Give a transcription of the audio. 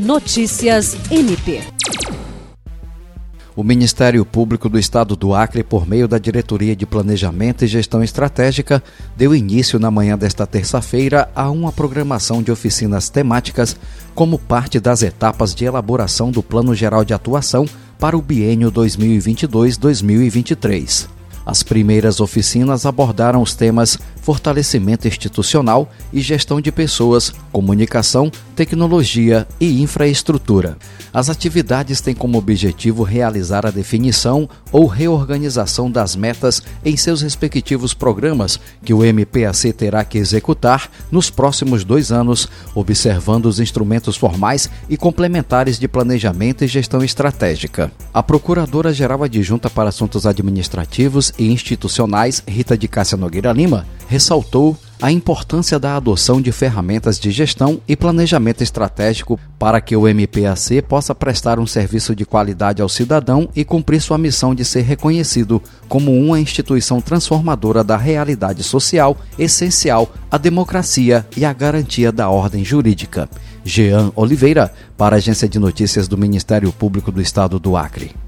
Notícias MP. O Ministério Público do Estado do Acre, por meio da Diretoria de Planejamento e Gestão Estratégica, deu início na manhã desta terça-feira a uma programação de oficinas temáticas como parte das etapas de elaboração do Plano Geral de Atuação para o biênio 2022-2023. As primeiras oficinas abordaram os temas fortalecimento institucional e gestão de pessoas, comunicação, tecnologia e infraestrutura. As atividades têm como objetivo realizar a definição ou reorganização das metas em seus respectivos programas que o MPAC terá que executar nos próximos dois anos, observando os instrumentos formais e complementares de planejamento e gestão estratégica. A Procuradora-Geral Adjunta para Assuntos Administrativos e Institucionais, Rita de Cássia Nogueira Lima, ressaltou a importância da adoção de ferramentas de gestão e planejamento estratégico para que o MPAC possa prestar um serviço de qualidade ao cidadão e cumprir sua missão de ser reconhecido como uma instituição transformadora da realidade social essencial à democracia e à garantia da ordem jurídica. Jean Oliveira, para a Agência de Notícias do Ministério Público do Estado do Acre.